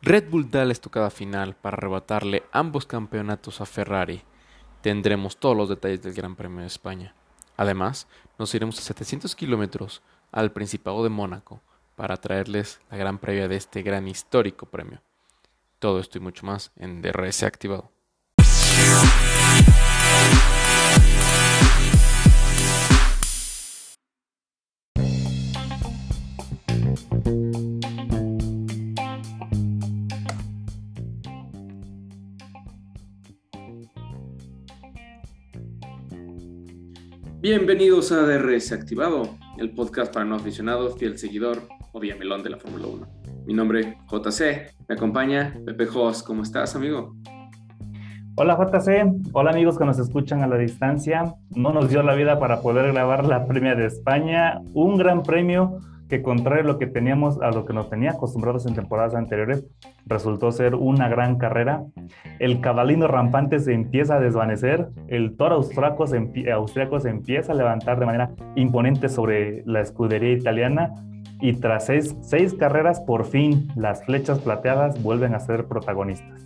Red Bull da la estocada final para arrebatarle ambos campeonatos a Ferrari. Tendremos todos los detalles del Gran Premio de España. Además, nos iremos a 700 kilómetros al Principado de Mónaco para traerles la gran previa de este gran histórico premio. Todo esto y mucho más en DRS activado. Bienvenidos a DRS Activado, el podcast para no aficionados, fiel seguidor o melón de la Fórmula 1. Mi nombre JC, me acompaña Pepe Jos. ¿Cómo estás, amigo? Hola JC, hola amigos que nos escuchan a la distancia. No nos dio la vida para poder grabar la Premia de España, un gran premio que contrario a lo que teníamos, a lo que nos tenía acostumbrados en temporadas anteriores, resultó ser una gran carrera. El cabalino rampante se empieza a desvanecer, el toro austriaco se, empieza a levantar de manera imponente sobre la escudería italiana y tras seis, seis carreras, por fin las flechas plateadas vuelven a ser protagonistas.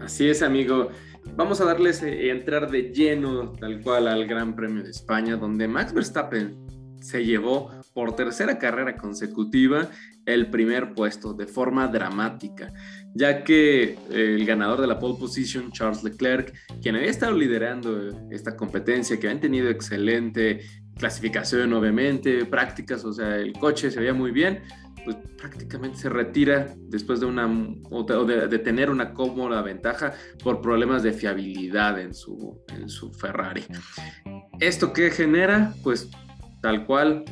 Así es, amigo. Vamos a darles eh, entrar de lleno tal cual al Gran Premio de España, donde Max Verstappen se llevó por tercera carrera consecutiva el primer puesto de forma dramática, ya que eh, el ganador de la pole position, Charles Leclerc, quien había estado liderando esta competencia, que habían tenido excelente clasificación, obviamente, prácticas, o sea, el coche se veía muy bien, pues prácticamente se retira después de tener una cómoda ventaja por problemas de fiabilidad en su, en su Ferrari. ¿Esto qué genera? Pues tal cual,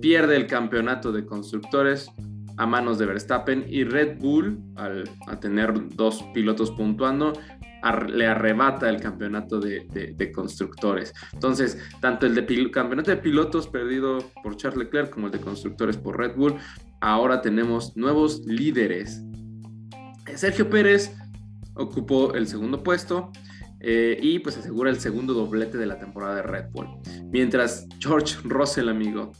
pierde el campeonato de constructores a manos de Verstappen y Red Bull, al tener dos pilotos puntuando, le arrebata el campeonato de, constructores. Entonces, tanto el de campeonato de pilotos perdido por Charles Leclerc como el de constructores por Red Bull, ahora tenemos nuevos líderes. Sergio Pérez ocupó el segundo puesto eh, y pues asegura el segundo doblete de la temporada de Red Bull. Mientras George Russell, amigo,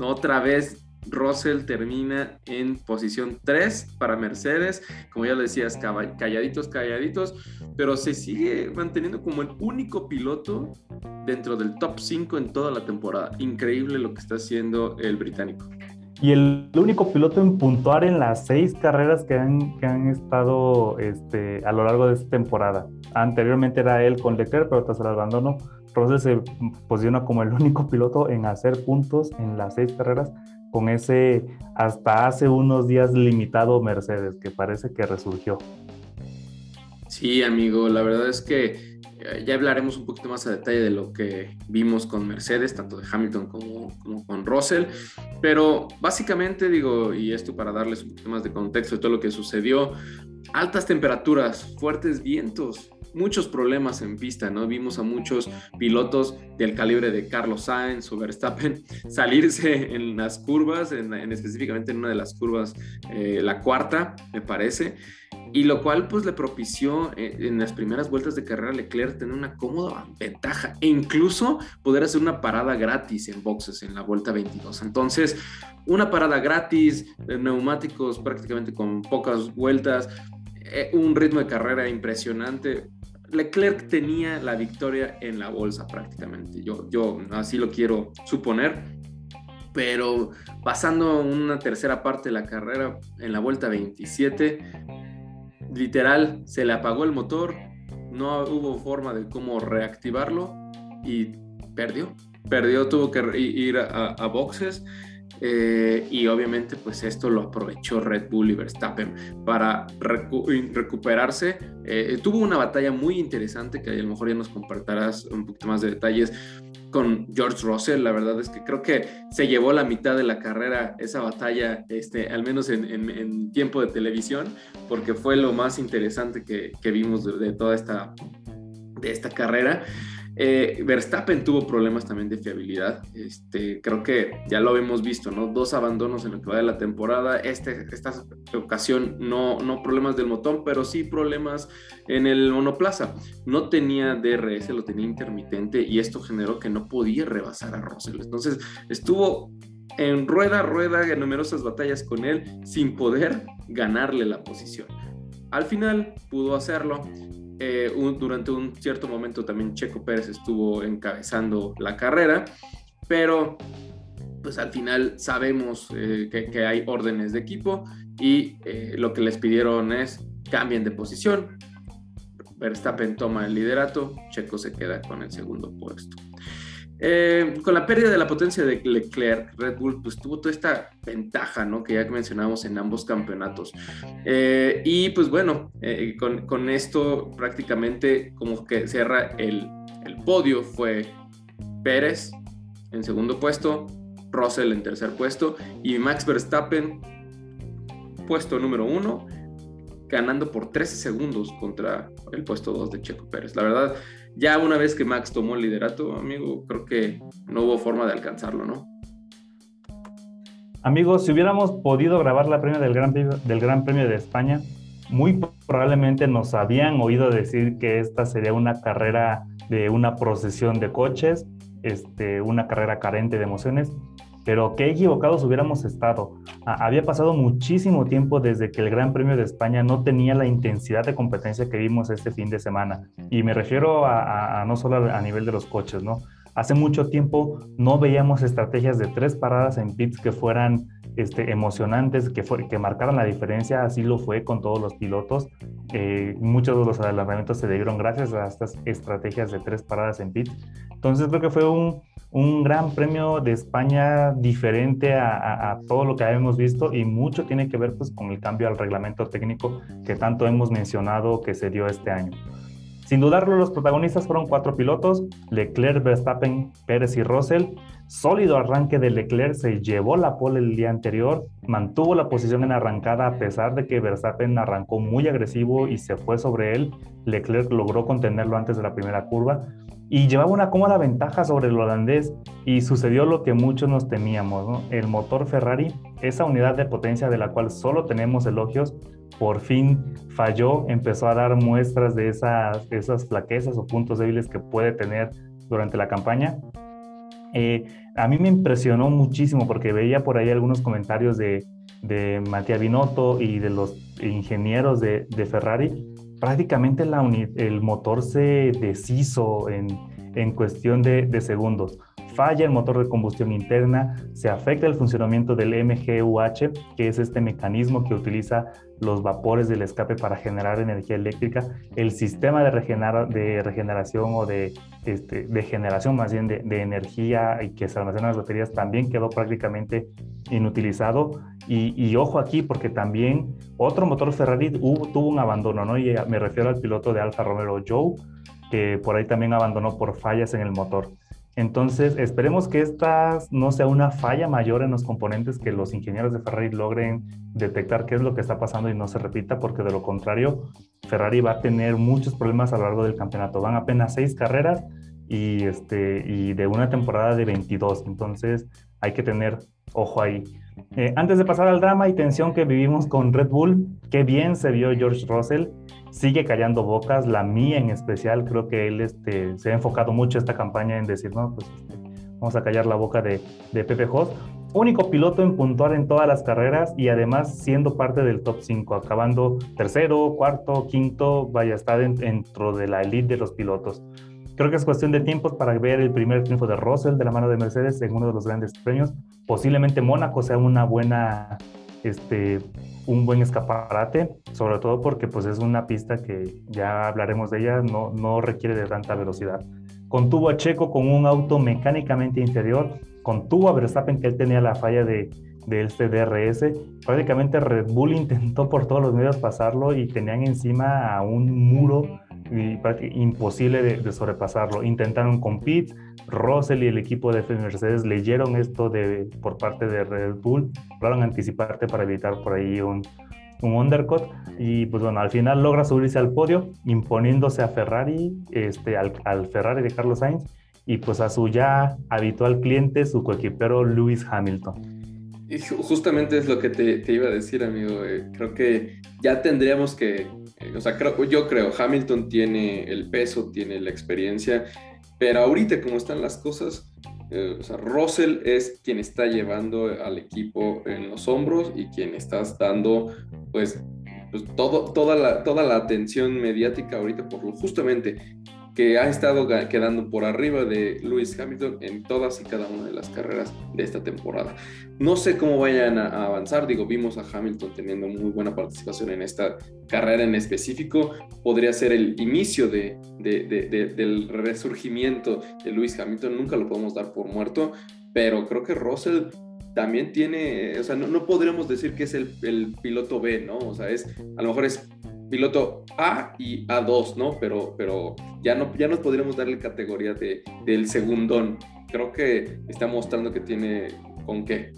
otra vez Russell termina en posición 3 para Mercedes, como ya lo decías, calladitos, calladitos, pero se sigue manteniendo como el único piloto dentro del top 5 en toda la temporada. Increíble lo que está haciendo el británico y el único piloto en puntuar en las seis carreras que han, que han estado este, a lo largo de esta temporada. Anteriormente era él con Leclerc, pero tras el abandono, Russell se posiciona como el único piloto en hacer puntos en las seis carreras con ese hasta hace unos días limitado Mercedes, que parece que resurgió. Sí, amigo, la verdad es que ya hablaremos un poquito más a detalle de lo que vimos con Mercedes, tanto de Hamilton como, con Russell, pero básicamente digo, y esto para darles un poquito más de contexto de todo lo que sucedió, altas temperaturas, fuertes vientos, muchos problemas en pista, ¿no? Vimos a muchos pilotos del calibre de Carlos Sainz o Verstappen salirse en las curvas, en, específicamente en una de las curvas, eh, la cuarta, me parece, y lo cual pues le propició eh, en las primeras vueltas de carrera Leclerc tener una cómoda ventaja e incluso poder hacer una parada gratis en boxes en la vuelta 22. Entonces, una parada gratis, de neumáticos prácticamente con pocas vueltas, eh, un ritmo de carrera impresionante. Leclerc tenía la victoria en la bolsa prácticamente, yo, yo así lo quiero suponer, pero pasando una tercera parte de la carrera en la vuelta 27, literal, se le apagó el motor, no hubo forma de cómo reactivarlo y perdió. Perdió, tuvo que ir a, boxes eh, y obviamente pues esto lo aprovechó Red Bull y Verstappen para recuperarse. Eh, tuvo una batalla muy interesante que a lo mejor ya nos compartirás un poquito más de detalles con George Russell. La verdad es que creo que se llevó la mitad de la carrera esa batalla, este, al menos en, tiempo de televisión, porque fue lo más interesante que, vimos de, toda esta, de esta carrera. Eh, Verstappen tuvo problemas también de fiabilidad. Este, creo que ya lo hemos visto, ¿no? Dos abandonos en lo que va de la temporada. Este, esta ocasión no, problemas del motor, pero sí problemas en el monoplaza. No tenía DRS, lo tenía intermitente y esto generó que no podía rebasar a Russell. Entonces estuvo en rueda rueda en numerosas batallas con él sin poder ganarle la posición. Al final pudo hacerlo. Eh, durante un cierto momento también Checo Pérez estuvo encabezando la carrera, pero pues al final sabemos eh, que, hay órdenes de equipo y eh, lo que les pidieron es cambien de posición. Verstappen toma el liderato, Checo se queda con el segundo puesto. Eh, con la pérdida de la potencia de Leclerc, Red Bull pues tuvo toda esta ventaja, ¿no? Que ya mencionamos en ambos campeonatos. y pues bueno, con, esto prácticamente como que cierra el, el podio fue Pérez en segundo puesto, Russell en tercer puesto y Max Verstappen puesto número uno, ganando por 13 segundos contra el puesto 2 de Checo Pérez. La verdad, ya una vez que Max tomó el liderato, amigo, creo que no hubo forma de alcanzarlo, ¿no? Amigos, si hubiéramos podido grabar la premia del Gran Premio, del Gran Premio de España, muy probablemente nos habían oído decir que esta sería una carrera de una procesión de coches, este, una carrera carente de emociones, pero qué equivocados hubiéramos estado. había pasado muchísimo tiempo desde que el Gran Premio de España no tenía la intensidad de competencia que vimos este fin de semana. Y me refiero a, no solo a nivel de los coches, ¿no? Hace mucho tiempo no veíamos estrategias de tres paradas en pits que fueran este, emocionantes, que, fue, que marcaran la diferencia, así lo fue con todos los pilotos. Eh, muchos de los adelantamientos se debieron gracias a estas estrategias de tres paradas en pits. Entonces creo que fue un, un gran premio de España diferente a, a, todo lo que habíamos visto y mucho tiene que ver pues, con el cambio al reglamento técnico que tanto hemos mencionado que se dio este año. Sin dudarlo, los protagonistas fueron cuatro pilotos, Leclerc, Verstappen, Pérez y Russell. Sólido arranque de Leclerc se llevó la pole el día anterior, mantuvo la posición en arrancada a pesar de que Verstappen arrancó muy agresivo y se fue sobre él. Leclerc logró contenerlo antes de la primera curva y llevaba una cómoda ventaja sobre el holandés y sucedió lo que muchos nos temíamos. El motor Ferrari, esa unidad de potencia de la cual solo tenemos elogios, por fin falló, empezó a dar muestras de esas, esas flaquezas o puntos débiles que puede tener durante la campaña. Eh, a mí me impresionó muchísimo porque veía por ahí algunos comentarios de, de Matías Binotto y de los ingenieros de, de Ferrari. Prácticamente el motor se deshizo en, en cuestión de, de segundos falla el motor de combustión interna, se afecta el funcionamiento del MGUH, que es este mecanismo que utiliza los vapores del escape para generar energía eléctrica, el sistema de, de regeneración o de, este, de generación más bien de, energía y que se almacena en las baterías también quedó prácticamente inutilizado. Y, ojo aquí porque también otro motor Ferrari tuvo un abandono, ¿no? Y me refiero al piloto de Alfa Romeo Joe, que por ahí también abandonó por fallas en el motor. Entonces, esperemos que esta no sea una falla mayor en los componentes, que los ingenieros de Ferrari logren detectar qué es lo que está pasando y no se repita, porque de lo contrario, Ferrari va a tener muchos problemas a lo largo del campeonato. Van apenas seis carreras y, este, y de una temporada de 22, entonces hay que tener ojo ahí. Eh, antes de pasar al drama y tensión que vivimos con Red Bull, qué bien se vio George Russell sigue callando bocas, la mía en especial, creo que él este, se ha enfocado mucho esta campaña en decir, no, pues este, vamos a callar la boca de, Pepe Host. Único piloto en puntuar en todas las carreras y además siendo parte del top 5, acabando tercero, cuarto, quinto, vaya, está dentro de la elite de los pilotos. Creo que es cuestión de tiempos para ver el primer triunfo de Russell de la mano de Mercedes en uno de los grandes premios. Posiblemente Mónaco sea una buena este, un buen escaparate, sobre todo porque pues es una pista que ya hablaremos de ella, no, no requiere de tanta velocidad. Contuvo a Checo con un auto mecánicamente inferior, contuvo a Verstappen que él tenía la falla de, de este DRS. Prácticamente Red Bull intentó por todos los medios pasarlo y tenían encima a un muro imposible de, sobrepasarlo. Intentaron con Pete, Russell y el equipo de Mercedes leyeron esto de, por parte de Red Bull, lograron anticiparte para evitar por ahí un, un undercut y pues bueno, al final logra subirse al podio imponiéndose a Ferrari, este, al, al Ferrari de Carlos Sainz y pues a su ya habitual cliente, su coequipero Lewis Hamilton. Justamente es lo que te, iba a decir, amigo. Eh, creo que ya tendríamos que, eh, o sea, creo, yo creo, Hamilton tiene el peso, tiene la experiencia, pero ahorita como están las cosas, Eh, Russell es quien está llevando al equipo en los hombros y quien está dando, pues, pues todo, toda, la, toda la atención mediática ahorita por lo justamente que ha estado quedando por arriba de Lewis Hamilton en todas y cada una de las carreras de esta temporada. No sé cómo vayan a, avanzar, digo, vimos a Hamilton teniendo muy buena participación en esta carrera en específico, podría ser el inicio de, del resurgimiento de Lewis Hamilton, nunca lo podemos dar por muerto, pero creo que Russell también tiene, o sea, no, no podríamos decir que es el, el, piloto B, ¿no? O sea, es, a lo mejor es piloto A y A2, ¿no? Pero, pero ya, no, ya nos podríamos darle categoría de, del segundón. Creo que está mostrando que tiene con qué.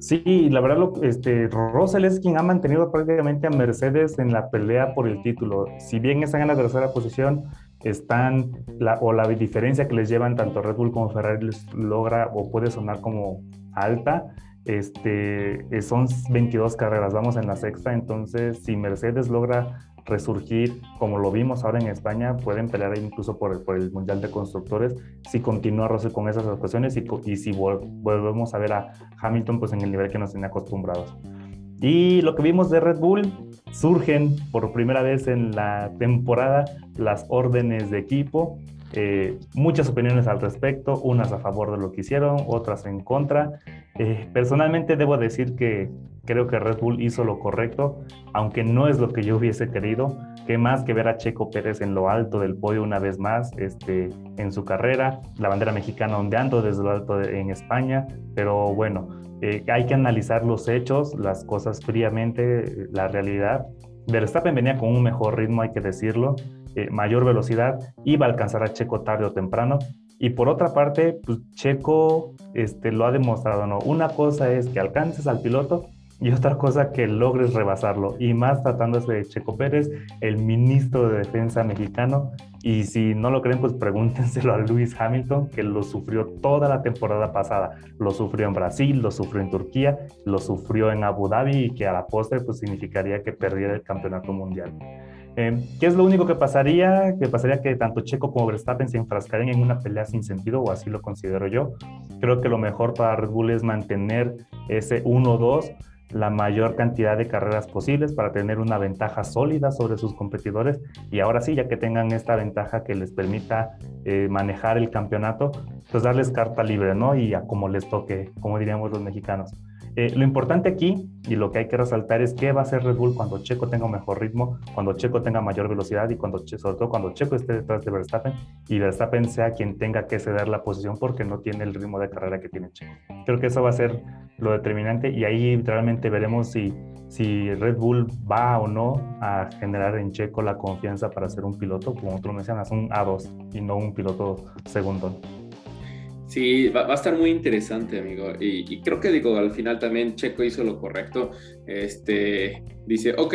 Sí, la verdad, lo, este, Russell es quien ha mantenido prácticamente a Mercedes en la pelea por el título. Si bien están en la tercera posición, están, la, o la diferencia que les llevan tanto Red Bull como Ferrari les logra o puede sonar como alta, este, eh, son 22 carreras, vamos en la sexta, entonces si Mercedes logra resurgir, como lo vimos ahora en España, pueden pelear incluso por el, Mundial de Constructores si continúa Russell con esas actuaciones y, y si volvemos a ver a Hamilton pues en el nivel que nos tenía acostumbrados. Y lo que vimos de Red Bull, surgen por primera vez en la temporada las órdenes de equipo, eh, muchas opiniones al respecto, unas a favor de lo que hicieron, otras en contra. Eh, personalmente debo decir que creo que Red Bull hizo lo correcto, aunque no es lo que yo hubiese querido, que más que ver a Checo Pérez en lo alto del podio una vez más este, en su carrera, la bandera mexicana ondeando desde lo alto en España, pero bueno, eh, hay que analizar los hechos, las cosas fríamente, la realidad. Verstappen venía con un mejor ritmo, hay que decirlo, eh, mayor velocidad, iba a alcanzar a Checo tarde o temprano. Y por otra parte, pues Checo este, lo ha demostrado, ¿no? Una cosa es que alcances al piloto y otra cosa que logres rebasarlo. Y más tratándose de Checo Pérez, el ministro de Defensa mexicano. Y si no lo creen, pues pregúntenselo a Lewis Hamilton, que lo sufrió toda la temporada pasada. Lo sufrió en Brasil, lo sufrió en Turquía, lo sufrió en Abu Dhabi y que a la postre pues significaría que perdiera el campeonato mundial. Eh, ¿Qué es lo único que pasaría? Que pasaría que tanto Checo como Verstappen se enfrascarían en una pelea sin sentido, o así lo considero yo. Creo que lo mejor para Red Bull es mantener ese 1-2 la mayor cantidad de carreras posibles para tener una ventaja sólida sobre sus competidores y ahora sí, ya que tengan esta ventaja que les permita eh, manejar el campeonato, pues darles carta libre, ¿no? Y a como les toque, como diríamos los mexicanos. Eh, lo importante aquí y lo que hay que resaltar es qué va a hacer Red Bull cuando Checo tenga mejor ritmo, cuando Checo tenga mayor velocidad y cuando, sobre todo cuando Checo esté detrás de Verstappen y Verstappen sea quien tenga que ceder la posición porque no tiene el ritmo de carrera que tiene Checo. Creo que eso va a ser lo determinante y ahí realmente veremos si, si Red Bull va o no a generar en Checo la confianza para ser un piloto, como tú mencionas, un A2 y no un piloto segundo. Sí, va, a estar muy interesante, amigo. Y, creo que digo, al final también Checo hizo lo correcto. Este dice, ok,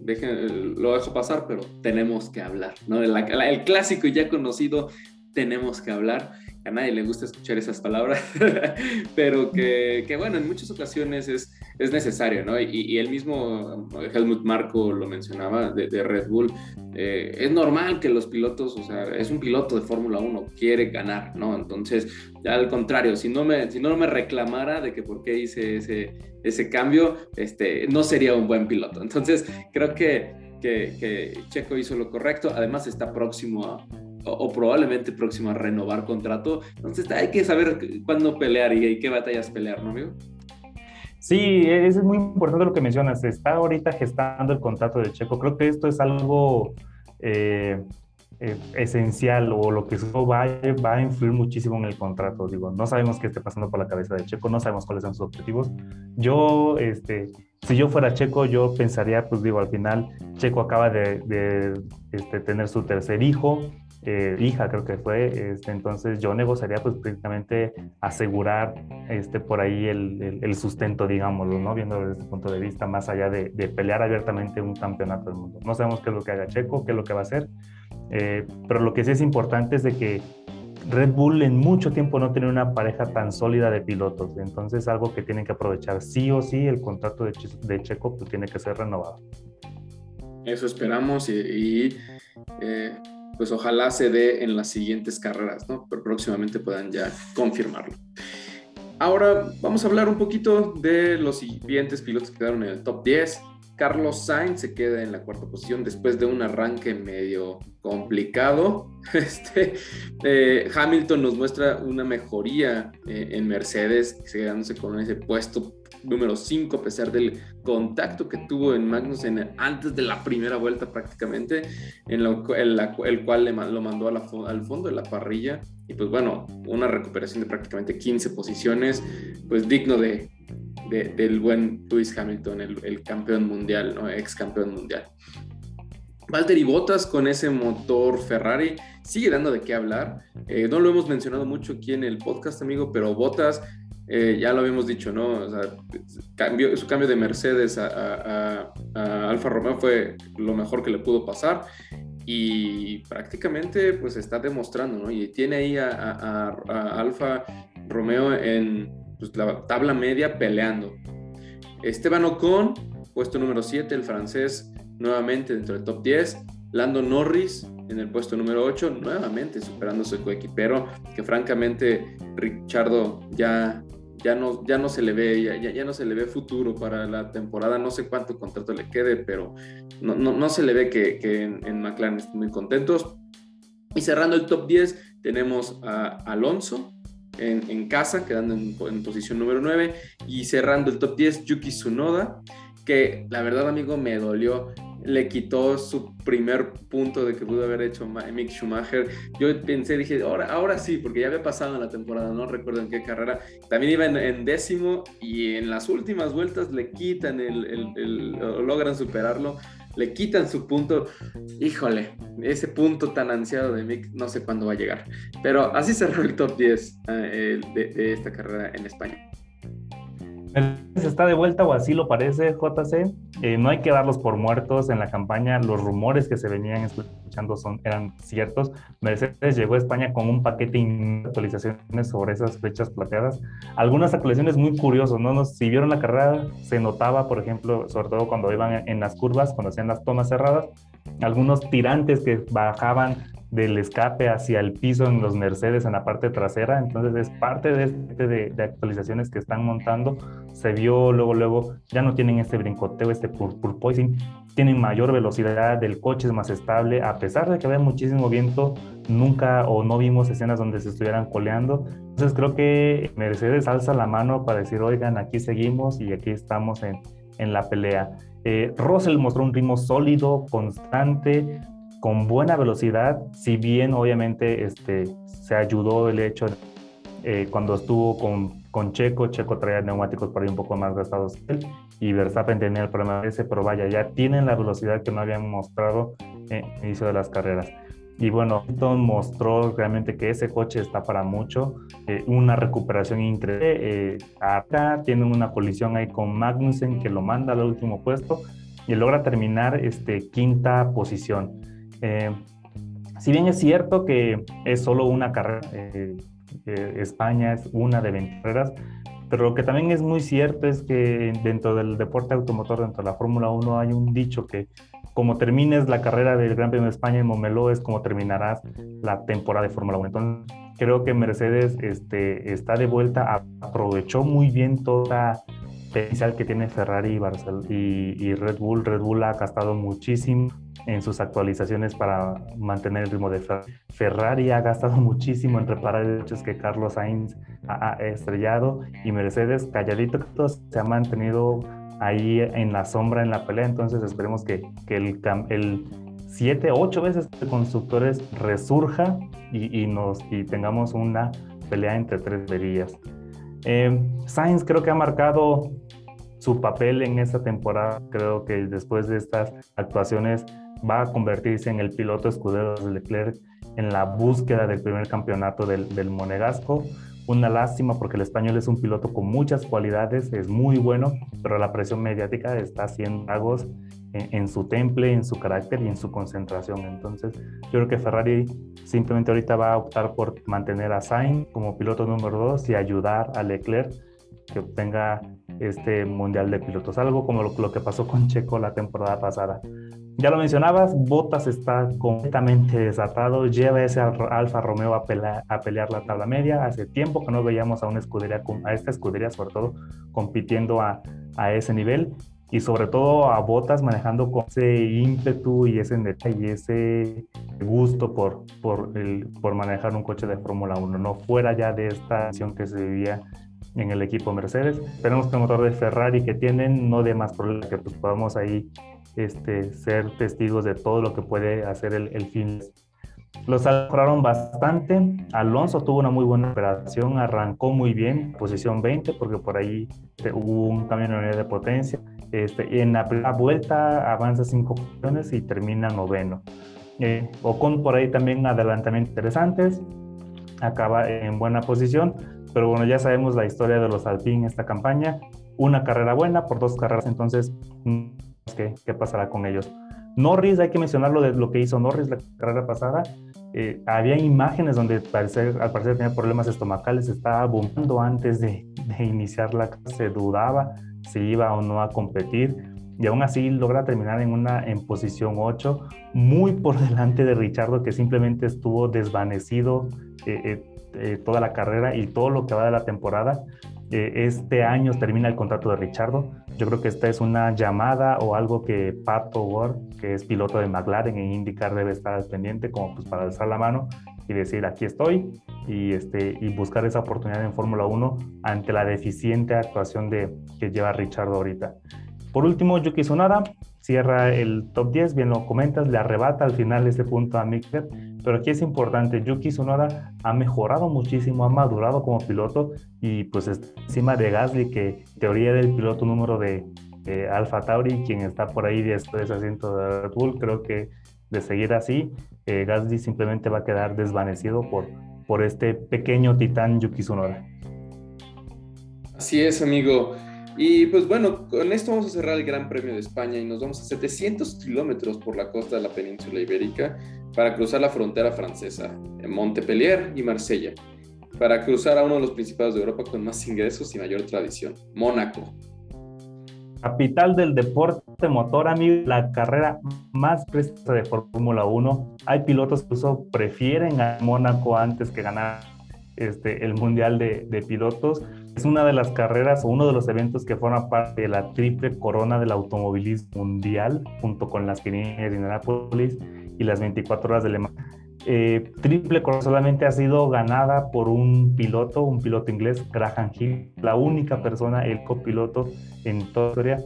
dejen, lo dejo pasar, pero tenemos que hablar, ¿no? El, el clásico ya conocido, tenemos que hablar a nadie le gusta escuchar esas palabras, pero que, que, bueno, en muchas ocasiones es, es necesario, ¿no? Y, el mismo Helmut Marco lo mencionaba de, Red Bull, eh, es normal que los pilotos, o sea, es un piloto de Fórmula 1, quiere ganar, ¿no? Entonces, al contrario, si no me, si no me reclamara de que por qué hice ese, ese cambio, este, no sería un buen piloto. Entonces, creo que, que, que Checo hizo lo correcto, además está próximo a o, probablemente próximo a renovar contrato. Entonces hay que saber cuándo pelear y, qué batallas pelear, ¿no, amigo? Sí, es muy importante lo que mencionas. Está ahorita gestando el contrato de Checo. Creo que esto es algo eh, eh, esencial o lo que va, va a influir muchísimo en el contrato. Digo, no sabemos qué esté pasando por la cabeza de Checo, no sabemos cuáles son sus objetivos. Yo, este, si yo fuera Checo, yo pensaría, pues digo, al final Checo acaba de, de este, tener su tercer hijo, eh, hija, creo que fue. Este, entonces yo negociaría pues prácticamente asegurar este, por ahí el, el, sustento, digámoslo, ¿no? Viendo desde ese punto de vista, más allá de, de, pelear abiertamente un campeonato del mundo. No sabemos qué es lo que haga Checo, qué es lo que va a hacer, eh, pero lo que sí es importante es de que Red Bull en mucho tiempo no tiene una pareja tan sólida de pilotos, entonces algo que tienen que aprovechar sí o sí, el contrato de, de Checo pues tiene que ser renovado. Eso esperamos y, y eh, pues ojalá se dé en las siguientes carreras, ¿no? Pero próximamente puedan ya confirmarlo. Ahora vamos a hablar un poquito de los siguientes pilotos que quedaron en el top 10. Carlos Sainz se queda en la cuarta posición después de un arranque medio complicado. Este, eh, Hamilton nos muestra una mejoría eh, en Mercedes, quedándose con ese puesto número 5 a pesar del contacto que tuvo en Magnussen antes de la primera vuelta prácticamente, en el cual le, lo mandó al fondo de la parrilla. Y pues bueno, una recuperación de prácticamente 15 posiciones, pues digno de, del buen Lewis Hamilton, el, campeón mundial, ex campeón mundial. Valtteri Bottas con ese motor Ferrari sigue dando de qué hablar. Eh, no lo hemos mencionado mucho aquí en el podcast, amigo, pero Bottas, eh, ya lo habíamos dicho, ¿no? O sea, cambió, su cambio de Mercedes a, Alfa Romeo fue lo mejor que le pudo pasar y prácticamente pues está demostrando, ¿no? Y tiene ahí a, Alfa Romeo en, pues, la tabla media peleando. Esteban Ocon, puesto número 7, el francés nuevamente dentro del top 10. Lando Norris en el puesto número 8, nuevamente superando a su coequipero, que francamente Richardo ya, ya, no, ya no se le ve, ya, ya, no se le ve futuro para la temporada, no sé cuánto contrato le quede, pero no, no, se le ve que, que en, en, McLaren estén muy contentos. Y cerrando el top 10 tenemos a Alonso, en, casa, quedando en, posición número 9. Y cerrando el top 10, Yuki Tsunoda, que la verdad, amigo, me dolió. Le quitó su primer punto de que pudo haber hecho Mick Schumacher. Yo pensé, dije, ahora, ahora sí, porque ya había pasado en la temporada, no recuerdo en qué carrera. También iba en, décimo y en las últimas vueltas le quitan el, el logran superarlo le quitan su punto. Híjole, ese punto tan ansiado de Mick, no sé cuándo va a llegar. Pero así cerró el top 10 eh, de esta carrera en España está de vuelta o así lo parece JC. Eh, no hay que darlos por muertos en la campaña. Los rumores que se venían escuchando son, eran ciertos. Mercedes llegó a España con un paquete de actualizaciones sobre esas flechas plateadas. Algunas actualizaciones muy curiosas, ¿no? Si vieron la carrera, se notaba, por ejemplo, sobre todo cuando iban en las curvas, cuando hacían las tomas cerradas, algunos tirantes que bajaban del escape hacia el piso en los Mercedes en la parte trasera. Entonces es parte de, este de, actualizaciones que están montando. Se vio luego, luego, ya no tienen este brincoteo, este porpoising. Tienen mayor velocidad, el coche es más estable. A pesar de que había muchísimo viento, nunca o no vimos escenas donde se estuvieran coleando. Entonces creo que Mercedes alza la mano para decir, oigan, aquí seguimos y aquí estamos en, en la pelea. Eh, Russell mostró un ritmo sólido, constante, con buena velocidad, si bien obviamente este, se ayudó el hecho eh, cuando estuvo con, con, Checo, Checo traía neumáticos por ahí un poco más gastados que él y Verstappen tenía el problema de ese, pero vaya, ya tienen la velocidad que no habían mostrado en el inicio de las carreras. Y bueno, Hamilton mostró realmente que ese coche está para mucho, eh, una recuperación increíble. Eh, acá tienen una colisión ahí con Magnussen que lo manda al último puesto y logra terminar este, quinta posición. Eh, si bien es cierto que es solo una carrera, eh, eh, España es una de 20 carreras, pero lo que también es muy cierto es que dentro del deporte automotor, dentro de la Fórmula 1, hay un dicho que como termines la carrera del Gran Premio de España en Momeló es como terminarás la temporada de Fórmula 1. Entonces, creo que Mercedes este, está de vuelta, aprovechó muy bien toda potencial que tiene Ferrari y, y, y Red Bull. Red Bull ha gastado muchísimo en sus actualizaciones para mantener el ritmo de Ferrari. Ferrari ha gastado muchísimo en reparar hechos que Carlos Sainz ha estrellado y Mercedes calladito se ha mantenido ahí en la sombra en la pelea. Entonces esperemos que, que el, el siete, ocho veces de constructores resurja y, y, nos, y tengamos una pelea entre tres verías. Eh, Sainz creo que ha marcado su papel en esta temporada. Creo que después de estas actuaciones va a convertirse en el piloto escudero de Leclerc en la búsqueda del primer campeonato del, Monegasco. Una lástima porque el español es un piloto con muchas cualidades, es muy bueno, pero la presión mediática está haciendo agos en, su temple, en su carácter y en su concentración. Entonces, yo creo que Ferrari simplemente ahorita va a optar por mantener a Sainz como piloto número dos y ayudar a Leclerc que obtenga este mundial de pilotos, algo como lo, lo que pasó con Checo la temporada pasada. Ya lo mencionabas, Bottas está completamente desatado, lleva ese Alfa Romeo a, a, pelear la tabla media. Hace tiempo que no veíamos a una escudería, a esta escudería sobre todo, compitiendo a, a ese nivel y sobre todo a Bottas manejando con ese ímpetu y ese y ese gusto por, por, el, por manejar un coche de Fórmula 1, no fuera ya de esta acción que se vivía en el equipo Mercedes. Esperemos que el motor de Ferrari que tienen no dé más problemas, que pues podamos ahí este, ser testigos de todo lo que puede hacer el, el fin. Los mejoraron bastante. Alonso tuvo una muy buena operación, arrancó muy bien, posición 20, porque por ahí hubo un cambio en la unidad de potencia. Este, en la primera vuelta avanza 5 posiciones y termina noveno. Eh, Ocon por ahí también adelantamientos interesantes, acaba en buena posición, pero bueno, ya sabemos la historia de los Alpine esta campaña. Una carrera buena por dos carreras, entonces, ¿qué, qué pasará con ellos? Norris, hay que mencionarlo de lo que hizo Norris la carrera pasada. Eh, había imágenes donde al parecer tenía problemas estomacales, estaba bombando antes de, de iniciar la se dudaba si iba o no a competir y aún así logra terminar en una en posición 8, muy por delante de Richardo que simplemente estuvo desvanecido eh, eh, toda la carrera y todo lo que va de la temporada. Este año termina el contrato de Richardo. Yo creo que esta es una llamada o algo que Pato Ward, que es piloto de McLaren en IndyCar, debe estar al pendiente como pues para alzar la mano y decir aquí estoy y, este, y buscar esa oportunidad en Fórmula 1 ante la deficiente actuación de, que lleva Richardo ahorita. Por último, Yuki Tsunoda cierra el top 10, bien lo comentas, le arrebata al final ese punto a Mick pero aquí es importante, Yuki Tsunoda ha mejorado muchísimo, ha madurado como piloto y pues encima de Gasly, que teoría del piloto número de, de Alfa Tauri, quien está por ahí después asiento de Red Bull, creo que de seguir así, eh, Gasly simplemente va a quedar desvanecido por, por este pequeño titán Yuki Tsunoda. Así es, amigo. Y pues bueno, con esto vamos a cerrar el Gran Premio de España y nos vamos a 700 kilómetros por la costa de la península ibérica para cruzar la frontera francesa, en Montpellier y Marsella, para cruzar a uno de los principados de Europa con más ingresos y mayor tradición, Mónaco. Capital del deporte motor, amigo, la carrera más preciosa de Fórmula 1. Hay pilotos que incluso prefieren a Mónaco antes que ganar este, el Mundial de, Pilotos. Es una de las carreras o uno de los eventos que forma parte de la triple corona del automovilismo mundial, junto con las 500 de Indianapolis y las 24 horas de Le Mans. Eh, triple corona solamente ha sido ganada por un piloto, un piloto inglés, Graham Hill, la única persona, el copiloto en toda la historia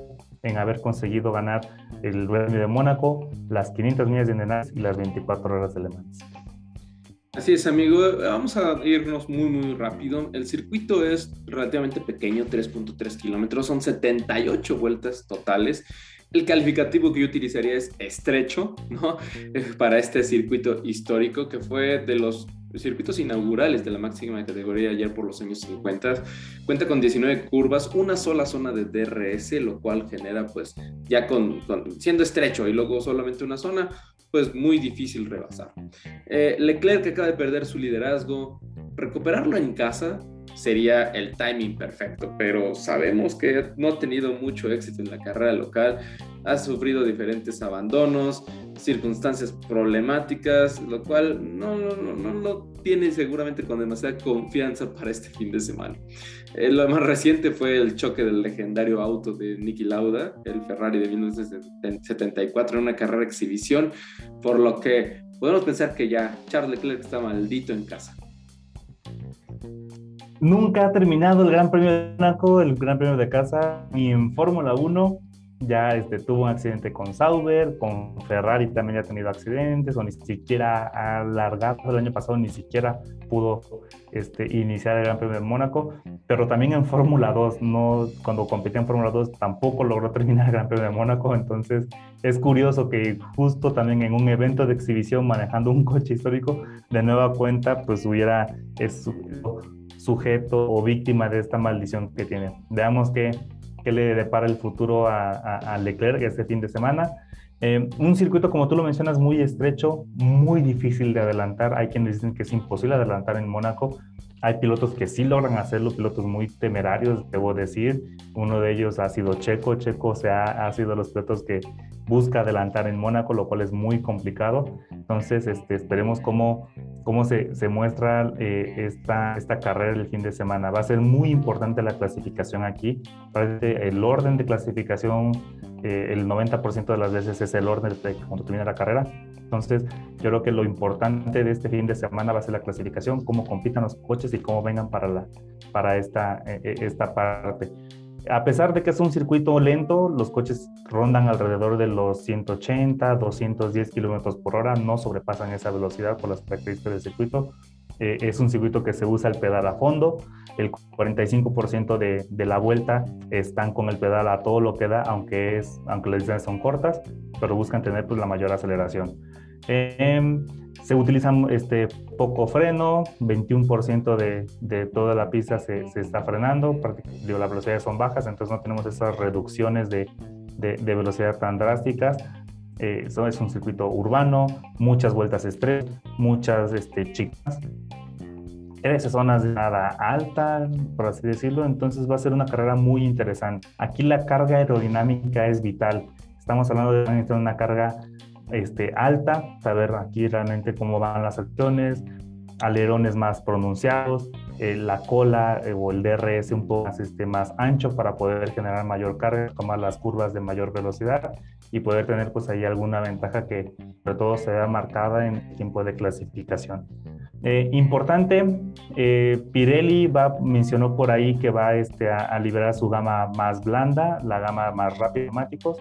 en haber conseguido ganar el Premio de Mónaco, las 500 millas de Indianapolis y las 24 horas de Le Mans. Así es, amigo. Vamos a irnos muy, muy rápido. El circuito es relativamente pequeño, 3.3 kilómetros, son 78 vueltas totales. El calificativo que yo utilizaría es estrecho, ¿no? Para este circuito histórico que fue de los circuitos inaugurales de la máxima categoría ayer por los años 50. Cuenta con 19 curvas, una sola zona de DRS, lo cual genera pues ya con, siendo estrecho y luego solamente una zona, pues muy difícil rebasar. Eh, Leclerc acaba de perder su liderazgo, recuperarlo en casa sería el timing perfecto, pero sabemos que no ha tenido mucho éxito en la carrera local, ha sufrido diferentes abandonos, circunstancias problemáticas, lo cual no, no, no, no tiene seguramente con demasiada confianza para este fin de semana. Eh, lo más reciente fue el choque del legendario auto de Niki Lauda, el Ferrari de 1974, en una carrera exhibición, por lo que podemos pensar que ya Charles Leclerc está maldito en casa. Nunca ha terminado el Gran Premio de Mónaco, el Gran Premio de casa, ni en Fórmula 1. Ya este, tuvo un accidente con Sauber, con Ferrari también ha tenido accidentes, o ni siquiera alargado el año pasado, ni siquiera pudo este, iniciar el Gran Premio de Mónaco. Pero también en Fórmula 2, no, cuando competía en Fórmula 2 tampoco logró terminar el Gran Premio de Mónaco. Entonces es curioso que justo también en un evento de exhibición manejando un coche histórico, de nueva cuenta, pues hubiera sujeto o víctima de esta maldición que tiene. Veamos qué, qué le depara el futuro a, Leclerc este fin de semana. Eh, un circuito, como tú lo mencionas, muy estrecho, muy difícil de adelantar. Hay quienes dicen que es imposible adelantar en Mónaco. Hay pilotos que sí logran hacerlo, pilotos muy temerarios, debo decir. Uno de ellos ha sido Checo. Checo se ha, ha sido los pilotos que busca adelantar en Mónaco, lo cual es muy complicado. Entonces, este, esperemos cómo, cómo se, muestra eh, esta, esta carrera el fin de semana. Va a ser muy importante la clasificación aquí. El orden de clasificación, eh, el 90% de las veces es el orden de cuando termina la carrera. Entonces, yo creo que lo importante de este fin de semana va a ser la clasificación, cómo compitan los coches y cómo vengan para, la, para esta, eh, eh, esta parte. A pesar de que es un circuito lento, los coches rondan alrededor de los 180, 210 kilómetros por hora, no sobrepasan esa velocidad por las características del circuito. Eh, es un circuito que se usa el pedal a fondo, el 45% de, de, la vuelta están con el pedal a todo lo que da, aunque, es, aunque las distancias son cortas, pero buscan tener pues, la mayor aceleración. Em, se utiliza este, poco freno, 21% de, de, toda la pista se, se está frenando, digo, las velocidades son bajas, entonces no tenemos esas reducciones de, de, de velocidad tan drásticas. Eh, es un circuito urbano, muchas vueltas estrés, muchas este, chicas. Esas zonas de nada alta, por así decirlo, entonces va a ser una carrera muy interesante. Aquí la carga aerodinámica es vital. Estamos hablando de una carga este, alta, saber aquí realmente cómo van las acciones, alerones más pronunciados, eh, la cola eh, o el DRS un poco más, este, más ancho para poder generar mayor carga, tomar las curvas de mayor velocidad y poder tener pues ahí alguna ventaja que sobre todo se vea marcada en tiempo de clasificación. Eh, importante, Pirelli va, mencionó por ahí que va este, a, liberar su gama más blanda, la gama más rápida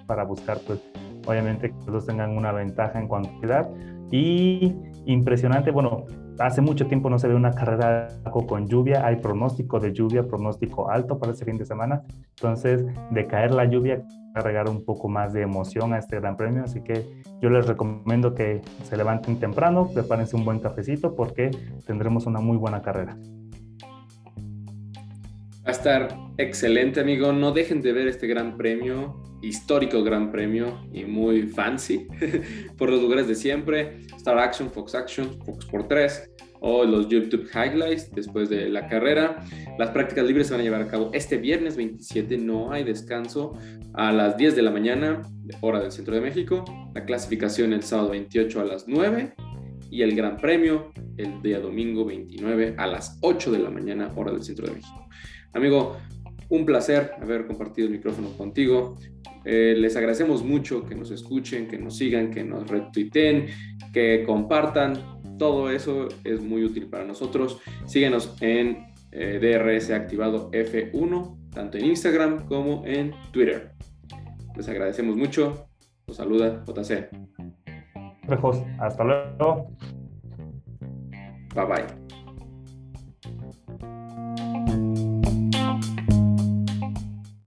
para buscar pues obviamente que todos tengan una ventaja en cantidad y impresionante, bueno, hace mucho tiempo no se ve una carrera con lluvia, hay pronóstico de lluvia, pronóstico alto para ese fin de semana, entonces de caer la lluvia, agregar un poco más de emoción a este gran premio, así que yo les recomiendo que se levanten temprano, prepárense un buen cafecito porque tendremos una muy buena carrera. Va a estar excelente, amigo. No dejen de ver este gran premio, histórico gran premio y muy fancy, por los lugares de siempre. Star Action, Fox Action, Fox por 3 o los YouTube Highlights después de la carrera. Las prácticas libres se van a llevar a cabo este viernes 27, no hay descanso, a las 10 de la mañana, hora del centro de México. La clasificación el sábado 28 a las 9 y el Gran Premio el día domingo 29 a las 8 de la mañana, hora del centro de México. Amigo, un placer haber compartido el micrófono contigo. Eh, les agradecemos mucho que nos escuchen, que nos sigan, que nos retuiteen, que compartan. Todo eso es muy útil para nosotros. Síguenos en eh, DRS Activado F1, tanto en Instagram como en Twitter. Les agradecemos mucho. Los saluda JC. Hasta luego. Bye bye.